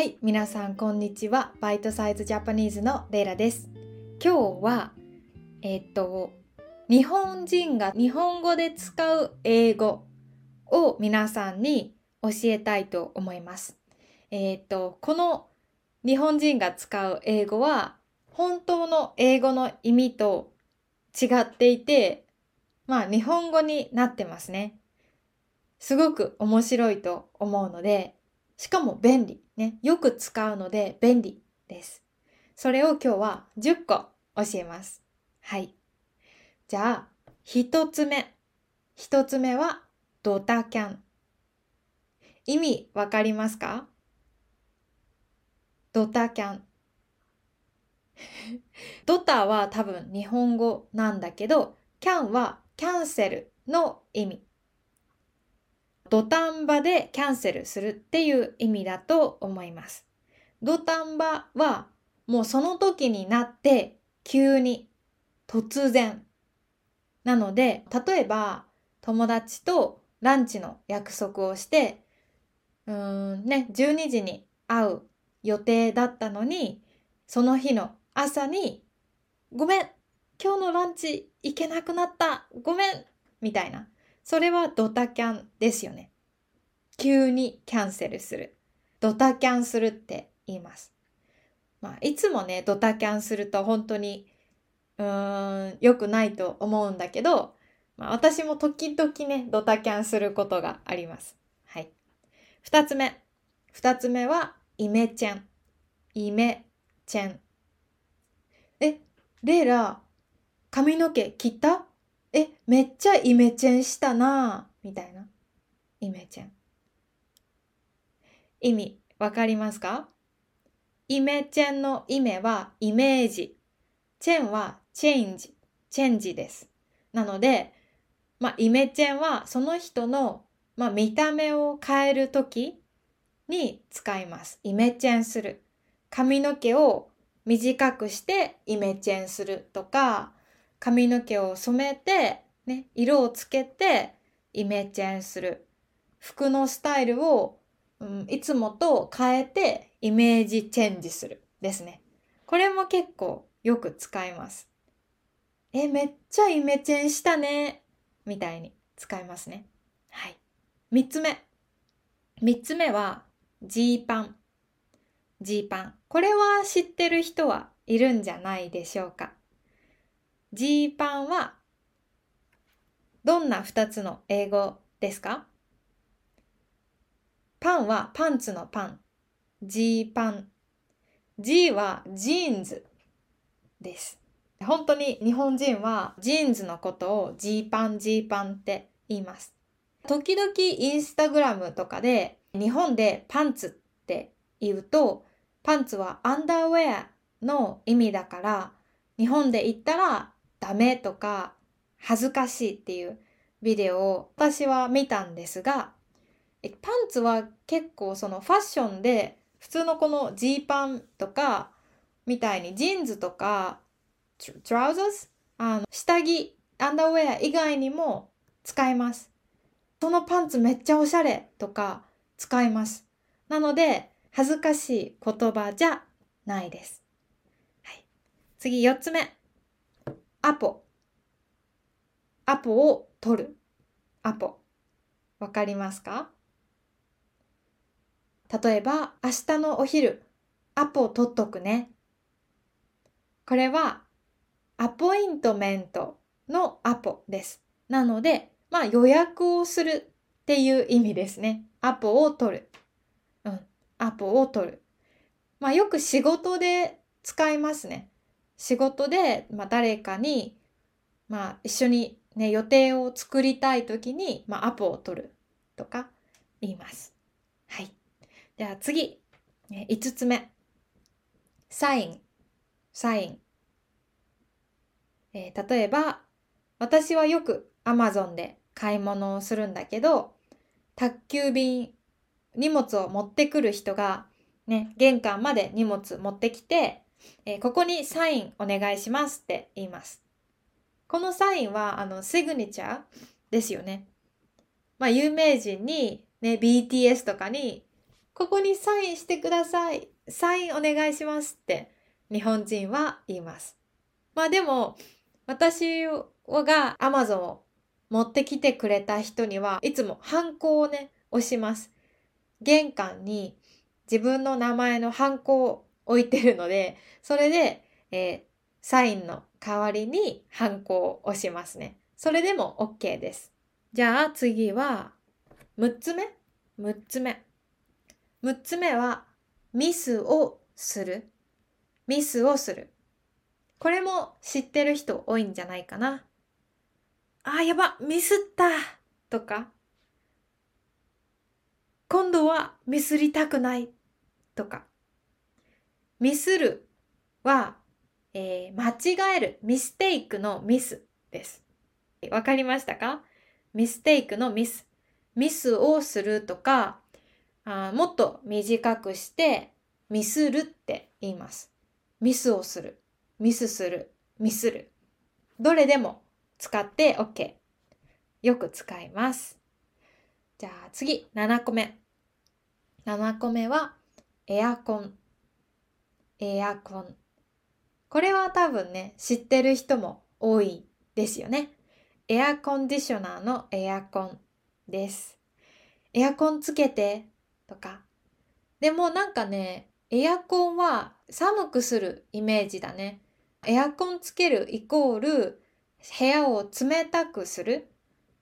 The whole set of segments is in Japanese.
はい、皆さんこんにちは。バイトサイズジャパニーズのレイラです。今日は、えっと、日本人が日本語で使う英語を皆さんに教えたいと思います。えっと、この日本人が使う英語は本当の英語の意味と違っていて、まあ日本語になってますね。すごく面白いと思うので、しかも便利。ね。よく使うので便利です。それを今日は10個教えます。はい。じゃあ、一つ目。一つ目はドタキャン。意味わかりますか？ドタキャン。ドタは多分日本語なんだけど、キャンはキャンセルの意味。土壇場でキャンセルするっていう意味だと思います。土壇場はもうその時になって急に突然。なので、例えば友達とランチの約束をして、うーんね、12時に会う予定だったのに、その日の朝に、ごめん今日のランチ行けなくなったごめんみたいな。それはドタキャンですよね。急にキャンセルする。ドタキャンするって言います。まあ、いつもね、ドタキャンすると本当に、うーん、良くないと思うんだけど、まあ、私も時々ね、ドタキャンすることがあります。はい。二つ目。二つ目は、イメチェン。イメチェン。え、レイラ、髪の毛切った？え、めっちゃイメチェンしたなみたいな。イメチェン。意味わかりますか？イメチェンの意味はイメージ。チェンはチェンジ。チェンジです。なので、まあ、イメチェンはその人の、まあ、見た目を変えるときに使います。イメチェンする。髪の毛を短くしてイメチェンするとか、髪の毛を染めて、ね、色をつけてイメチェンする。服のスタイルを、うん、いつもと変えてイメージチェンジするですね。これも結構よく使います。え、めっちゃイメチェンしたね。みたいに使いますね。はい。三つ目。三つ目はジーパン。ジーパン。これは知ってる人はいるんじゃないでしょうか。ジーパンはどんな二つの英語ですか？パンはパンツのパン。ジーパン。G はジーンズです。本当に日本人はジーンズのことをジーパンジーパンって言います。時々インスタグラムとかで日本でパンツって言うとパンツはアンダーウェアの意味だから日本で言ったらダメとか恥ずかしいっていうビデオを私は見たんですが、パンツは結構そのファッションで普通のこのジーパンとかみたいにジーンズとか trousersあの下着アンダーウェア以外にも使います。そのパンツめっちゃおしゃれとか使います。なので恥ずかしい言葉じゃないです。はい、次4つ目。アポ。アポを取る。アポ。わかりますか？例えば、明日のお昼、アポを取っとくね。これは、アポイントメントのアポです。なので、まあ予約をするっていう意味ですね。アポを取る。うん。アポを取る。まあよく仕事で使いますね。仕事で、まあ、誰かに、まあ、一緒に、ね、予定を作りたい時に、まあ、アポを取るとか言います。はい。では次、5つ目。サイン。サイン。えー、例えば、私はよく Amazon で買い物をするんだけど、宅急便、荷物を持ってくる人が、ね、玄関まで荷物持ってきて、えー、ここにサインお願いしますって言います。このサインは、あの、シグニチャーですよね。まあ、有名人に、ね、BTS とかに、ここにサインしてください。サインお願いしますって日本人は言います。まあでも、私が Amazon を持ってきてくれた人にはいつもハンコをね、押します。玄関に自分の名前のハンコを置いてるので、それで、えー、サインの代わりにハンコを押しますね。それでも OK です。じゃあ次は、6つ目 ?6 つ目。6つ目は、ミスをする。ミスをする。これも知ってる人多いんじゃないかな。あ、やば、ミスったとか、今度はミスりたくないとか、ミスるは、えー、間違える、ミステイクのミスです。わかりましたか？ミステイクのミス。ミスをするとか、あもっと短くしてミスるって言います。ミスをする。ミスする。ミスる。どれでも使って OK。よく使います。じゃあ次、7個目。7個目はエアコン。エアコン。これは多分ね、知ってる人も多いですよね。エアコンディショナーのエアコンです。エアコンつけてとか。でもなんかね、エアコンは寒くするイメージだね。エアコンつけるイコール部屋を冷たくする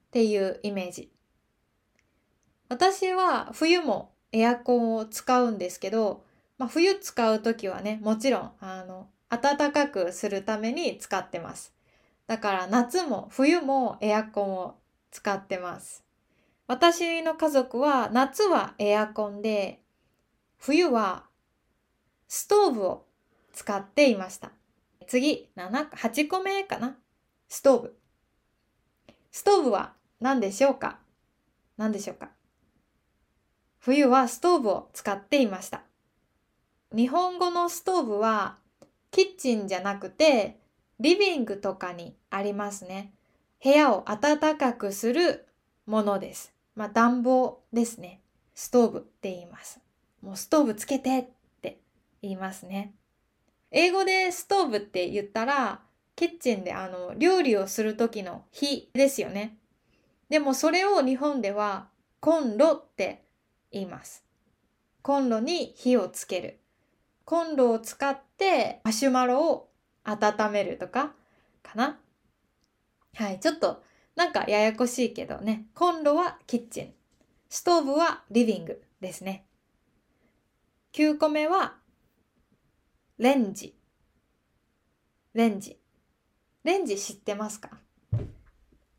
っていうイメージ。私は冬もエアコンを使うんですけど、まあ、冬使う時はね、もちろん、あの、暖かくするために使ってます。だから夏も冬もエアコンを使ってます。私の家族は夏はエアコンで冬はストーブを使っていました。次、7、8個目かな？ストーブ。ストーブは何でしょうか？何でしょうか？冬はストーブを使っていました。日本語のストーブはキッチンじゃなくてリビングとかにありますね。部屋を暖かくするものです。まあ暖房ですね。ストーブって言います。もうストーブつけてって言いますね。英語でストーブって言ったら、キッチンであの料理をする時の火ですよね。でもそれを日本ではコンロって言います。コンロに火をつける。コンロを使ってマシュマロを温めるとかかな？はい、ちょっとなんかややこしいけどね。コンロはキッチン。ストーブはリビングですね。9個目はレンジ。レンジ。レンジ知ってますか？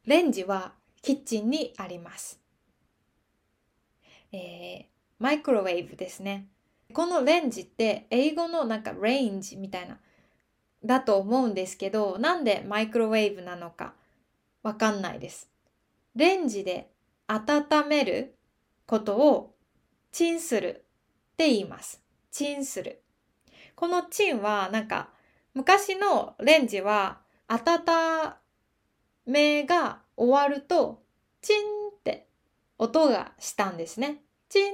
レンジはキッチンにあります。えー、マイクロウェーブですね。このレンジって英語のなんかレンジみたいなだと思うんですけど、なんでマイクロウェーブなのかわかんないです。レンジで温めることをチンするって言います。チンする。このチンはなんか昔のレンジは温めが終わるとチンって音がしたんですね。チン。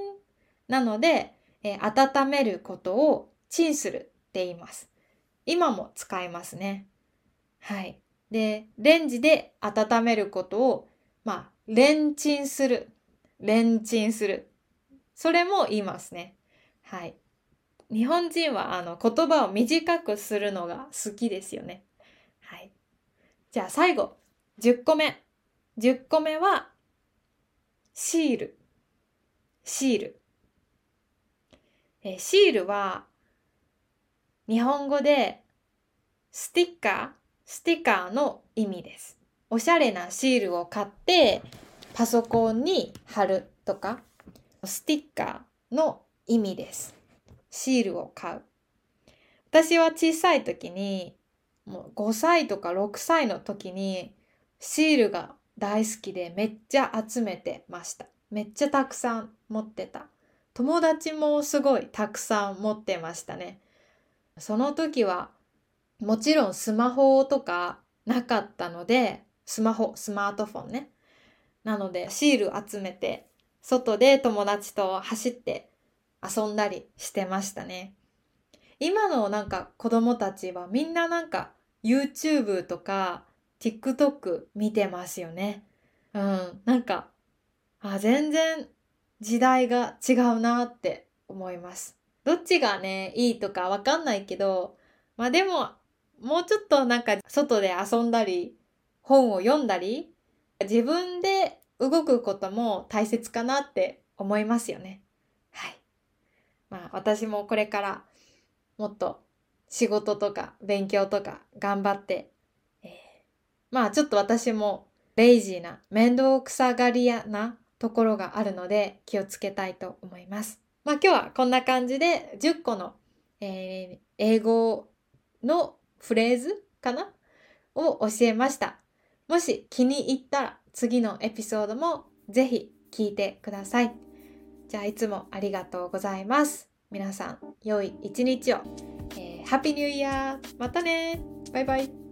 なので、えー、温めることをチンするって言います。今も使いますね。はい。で、レンジで温めることを、まあ、レンチンする。レンチンする。それも言いますね。はい。日本人はあの言葉を短くするのが好きですよね。はい。じゃあ最後、10個目。10個目は、シール。シール。えシールは、日本語でスティッカー、スティッカーの意味です。おしゃれなシールを買ってパソコンに貼るとか、スティッカーの意味です。シールを買う。私は小さい時に、もう5歳とか6歳の時にシールが大好きでめっちゃ集めてました。めっちゃたくさん持ってた。友達もすごいたくさん持ってましたね。その時はもちろんスマホとかなかったので、スマホ、スマートフォンね。なのでシール集めて、外で友達と走って遊んだりしてましたね。今のなんか子供たちはみんななんか YouTube とか TikTok 見てますよね。うん、なんか、あ、全然時代が違うなって思います。どっちがね、いいとかわかんないけど、まあでも、もうちょっとなんか外で遊んだり、本を読んだり、自分で動くことも大切かなって思いますよね。はい。まあ私もこれからもっと仕事とか勉強とか頑張って、えー、まあちょっと私もレイジーな面倒くさがり屋なところがあるので気をつけたいと思います。まあ今日はこんな感じで10個の、えー、英語のフレーズかな？を教えました。もし気に入ったら次のエピソードもぜひ聞いてください。じゃあいつもありがとうございます。皆さん良い一日を。えー、ハッピーニューイヤーまたねバイバイ